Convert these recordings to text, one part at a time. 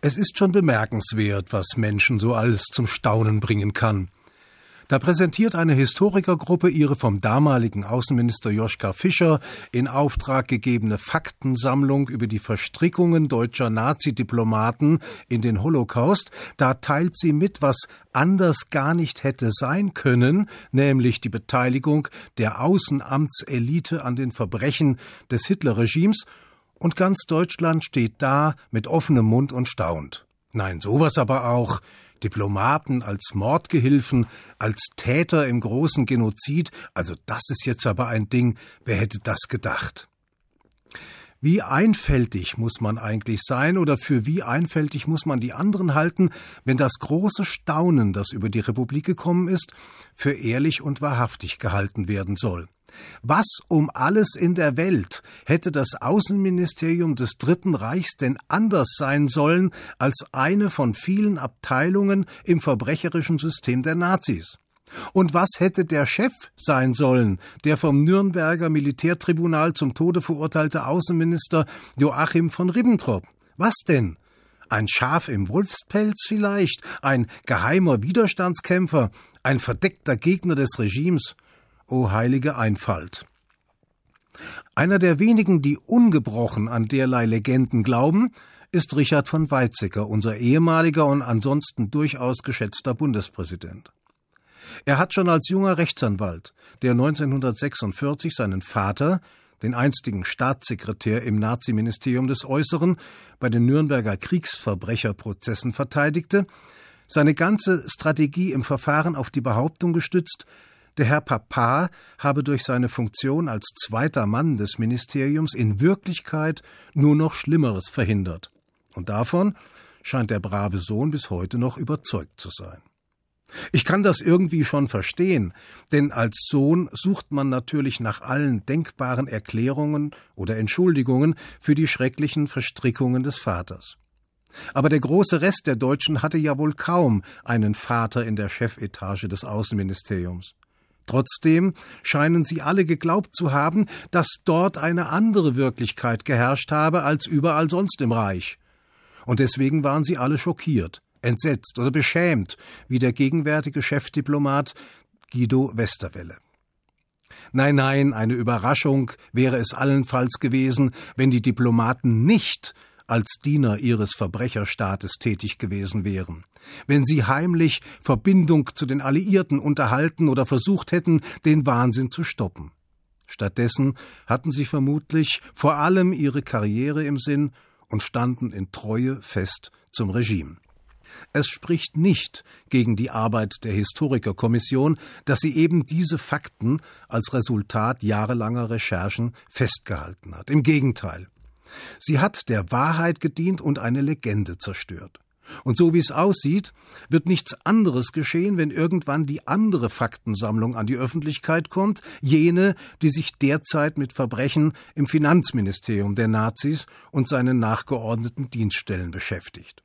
Es ist schon bemerkenswert, was Menschen so alles zum Staunen bringen kann. Da präsentiert eine Historikergruppe ihre vom damaligen Außenminister Joschka Fischer in Auftrag gegebene Faktensammlung über die Verstrickungen deutscher Nazidiplomaten in den Holocaust. Da teilt sie mit, was anders gar nicht hätte sein können, nämlich die Beteiligung der Außenamtselite an den Verbrechen des Hitlerregimes und ganz Deutschland steht da mit offenem Mund und staunt. Nein, sowas aber auch. Diplomaten als Mordgehilfen, als Täter im großen Genozid, also das ist jetzt aber ein Ding, wer hätte das gedacht? Wie einfältig muss man eigentlich sein oder für wie einfältig muss man die anderen halten, wenn das große Staunen, das über die Republik gekommen ist, für ehrlich und wahrhaftig gehalten werden soll? Was um alles in der Welt hätte das Außenministerium des Dritten Reichs denn anders sein sollen als eine von vielen Abteilungen im verbrecherischen System der Nazis? Und was hätte der Chef sein sollen, der vom Nürnberger Militärtribunal zum Tode verurteilte Außenminister Joachim von Ribbentrop? Was denn? Ein Schaf im Wolfspelz vielleicht? Ein geheimer Widerstandskämpfer? Ein verdeckter Gegner des Regimes? O heilige Einfalt. Einer der wenigen, die ungebrochen an derlei Legenden glauben, ist Richard von Weizsäcker, unser ehemaliger und ansonsten durchaus geschätzter Bundespräsident. Er hat schon als junger Rechtsanwalt, der 1946 seinen Vater, den einstigen Staatssekretär im Naziministerium des Äußeren, bei den Nürnberger Kriegsverbrecherprozessen verteidigte, seine ganze Strategie im Verfahren auf die Behauptung gestützt, der Herr Papa habe durch seine Funktion als zweiter Mann des Ministeriums in Wirklichkeit nur noch Schlimmeres verhindert. Und davon scheint der brave Sohn bis heute noch überzeugt zu sein. Ich kann das irgendwie schon verstehen, denn als Sohn sucht man natürlich nach allen denkbaren Erklärungen oder Entschuldigungen für die schrecklichen Verstrickungen des Vaters. Aber der große Rest der Deutschen hatte ja wohl kaum einen Vater in der Chefetage des Außenministeriums. Trotzdem scheinen sie alle geglaubt zu haben, dass dort eine andere Wirklichkeit geherrscht habe als überall sonst im Reich. Und deswegen waren sie alle schockiert, entsetzt oder beschämt, wie der gegenwärtige Chefdiplomat Guido Westerwelle. Nein, nein, eine Überraschung wäre es allenfalls gewesen, wenn die Diplomaten nicht als Diener ihres Verbrecherstaates tätig gewesen wären, wenn sie heimlich Verbindung zu den Alliierten unterhalten oder versucht hätten, den Wahnsinn zu stoppen. Stattdessen hatten sie vermutlich vor allem ihre Karriere im Sinn und standen in Treue fest zum Regime. Es spricht nicht gegen die Arbeit der Historikerkommission, dass sie eben diese Fakten als Resultat jahrelanger Recherchen festgehalten hat. Im Gegenteil. Sie hat der Wahrheit gedient und eine Legende zerstört. Und so wie es aussieht, wird nichts anderes geschehen, wenn irgendwann die andere Faktensammlung an die Öffentlichkeit kommt, jene, die sich derzeit mit Verbrechen im Finanzministerium der Nazis und seinen nachgeordneten Dienststellen beschäftigt.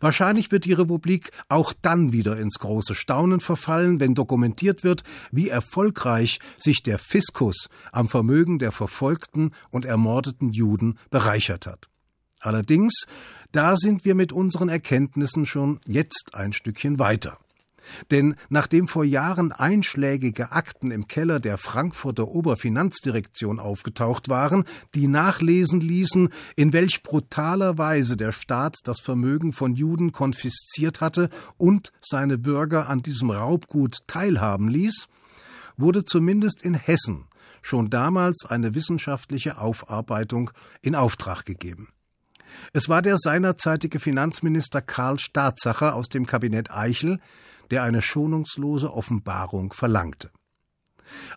Wahrscheinlich wird die Republik auch dann wieder ins große Staunen verfallen, wenn dokumentiert wird, wie erfolgreich sich der Fiskus am Vermögen der verfolgten und ermordeten Juden bereichert hat. Allerdings, da sind wir mit unseren Erkenntnissen schon jetzt ein Stückchen weiter. Denn nachdem vor Jahren einschlägige Akten im Keller der Frankfurter Oberfinanzdirektion aufgetaucht waren, die nachlesen ließen, in welch brutaler Weise der Staat das Vermögen von Juden konfisziert hatte und seine Bürger an diesem Raubgut teilhaben ließ, wurde zumindest in Hessen schon damals eine wissenschaftliche Aufarbeitung in Auftrag gegeben. Es war der seinerzeitige Finanzminister Karl Staatsacher aus dem Kabinett Eichel, der eine schonungslose Offenbarung verlangte.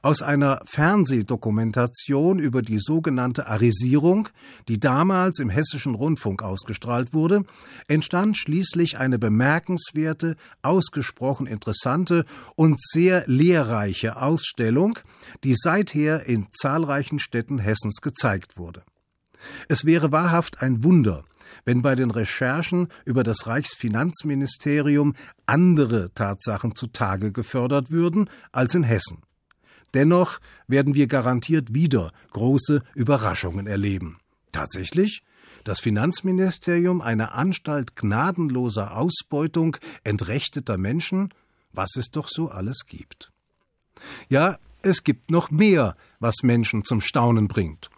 Aus einer Fernsehdokumentation über die sogenannte Arisierung, die damals im hessischen Rundfunk ausgestrahlt wurde, entstand schließlich eine bemerkenswerte, ausgesprochen interessante und sehr lehrreiche Ausstellung, die seither in zahlreichen Städten Hessens gezeigt wurde. Es wäre wahrhaft ein Wunder, wenn bei den Recherchen über das Reichsfinanzministerium andere Tatsachen zutage gefördert würden als in Hessen. Dennoch werden wir garantiert wieder große Überraschungen erleben. Tatsächlich? das Finanzministerium eine Anstalt gnadenloser Ausbeutung entrechteter Menschen, was es doch so alles gibt. Ja, es gibt noch mehr, was Menschen zum Staunen bringt.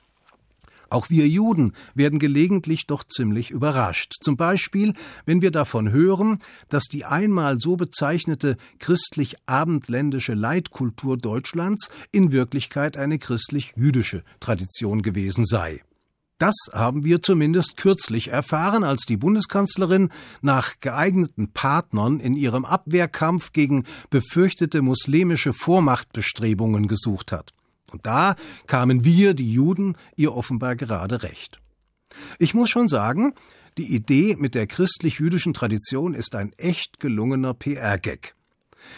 Auch wir Juden werden gelegentlich doch ziemlich überrascht. Zum Beispiel, wenn wir davon hören, dass die einmal so bezeichnete christlich-abendländische Leitkultur Deutschlands in Wirklichkeit eine christlich-jüdische Tradition gewesen sei. Das haben wir zumindest kürzlich erfahren, als die Bundeskanzlerin nach geeigneten Partnern in ihrem Abwehrkampf gegen befürchtete muslimische Vormachtbestrebungen gesucht hat. Und da kamen wir, die Juden, ihr offenbar gerade recht. Ich muss schon sagen, die Idee mit der christlich-jüdischen Tradition ist ein echt gelungener PR-Gag.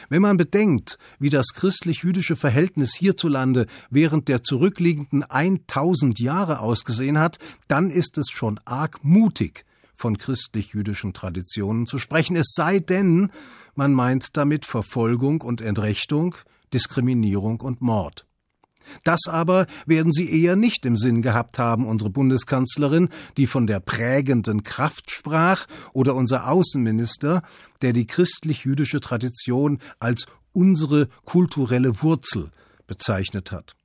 Wenn man bedenkt, wie das christlich-jüdische Verhältnis hierzulande während der zurückliegenden 1000 Jahre ausgesehen hat, dann ist es schon arg mutig, von christlich-jüdischen Traditionen zu sprechen, es sei denn, man meint damit Verfolgung und Entrechtung, Diskriminierung und Mord. Das aber werden sie eher nicht im Sinn gehabt haben, unsere Bundeskanzlerin, die von der prägenden Kraft sprach, oder unser Außenminister, der die christlich-jüdische Tradition als unsere kulturelle Wurzel bezeichnet hat.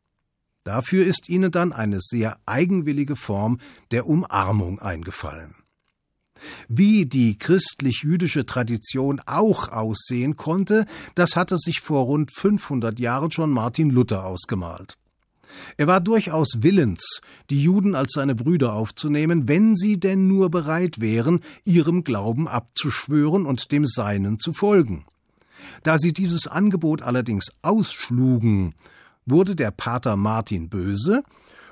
Dafür ist ihnen dann eine sehr eigenwillige Form der Umarmung eingefallen. Wie die christlich-jüdische Tradition auch aussehen konnte, das hatte sich vor rund 500 Jahren schon Martin Luther ausgemalt. Er war durchaus willens, die Juden als seine Brüder aufzunehmen, wenn sie denn nur bereit wären, ihrem Glauben abzuschwören und dem Seinen zu folgen. Da sie dieses Angebot allerdings ausschlugen, wurde der Pater Martin böse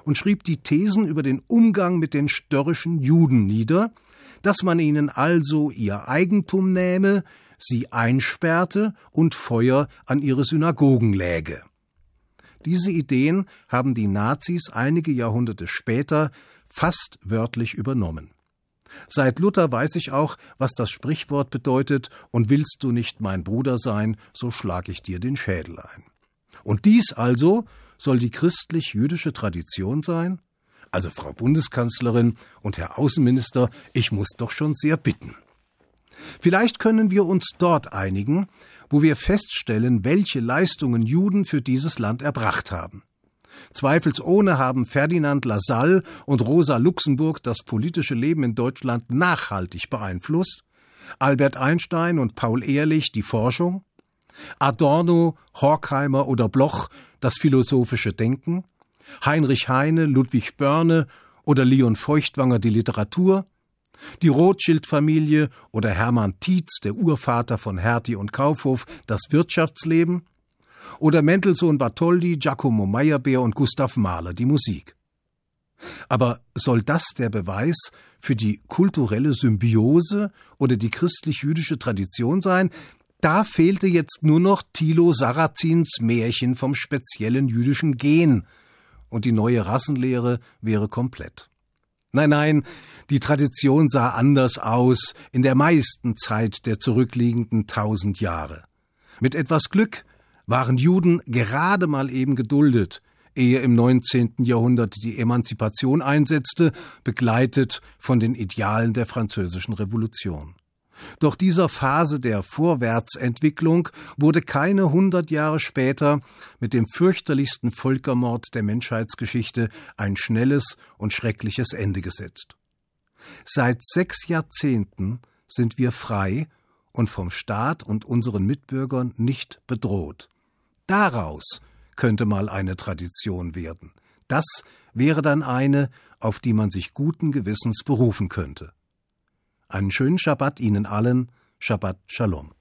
und schrieb die Thesen über den Umgang mit den störrischen Juden nieder, dass man ihnen also ihr Eigentum nähme, sie einsperrte und Feuer an ihre Synagogen läge. Diese Ideen haben die Nazis einige Jahrhunderte später fast wörtlich übernommen. Seit Luther weiß ich auch, was das Sprichwort bedeutet, und willst du nicht mein Bruder sein, so schlag ich dir den Schädel ein. Und dies also soll die christlich-jüdische Tradition sein? Also Frau Bundeskanzlerin und Herr Außenminister, ich muss doch schon sehr bitten. Vielleicht können wir uns dort einigen, wo wir feststellen, welche Leistungen Juden für dieses Land erbracht haben. Zweifelsohne haben Ferdinand Lassalle und Rosa Luxemburg das politische Leben in Deutschland nachhaltig beeinflusst, Albert Einstein und Paul Ehrlich die Forschung, Adorno, Horkheimer oder Bloch das philosophische Denken, Heinrich Heine, Ludwig Börne oder Leon Feuchtwanger die Literatur, die Rothschild-Familie oder Hermann Tietz, der Urvater von Hertie und Kaufhof, das Wirtschaftsleben, oder Mendelssohn Bartholdy, Giacomo Meyerbeer und Gustav Mahler die Musik. Aber soll das der Beweis für die kulturelle Symbiose oder die christlich-jüdische Tradition sein? Da fehlte jetzt nur noch Thilo Sarrazins Märchen vom speziellen jüdischen Gen, und die neue Rassenlehre wäre komplett. Nein, nein, die Tradition sah anders aus in der meisten Zeit der zurückliegenden tausend Jahre. Mit etwas Glück waren Juden gerade mal eben geduldet, ehe im 19. Jahrhundert die Emanzipation einsetzte, begleitet von den Idealen der französischen Revolution. Doch dieser Phase der Vorwärtsentwicklung wurde keine hundert Jahre später mit dem fürchterlichsten Völkermord der Menschheitsgeschichte ein schnelles und schreckliches Ende gesetzt. Seit sechs Jahrzehnten sind wir frei und vom Staat und unseren Mitbürgern nicht bedroht. Daraus könnte mal eine Tradition werden. Das wäre dann eine, auf die man sich guten Gewissens berufen könnte. Einen schönen Schabbat Ihnen allen. Shabbat Shalom.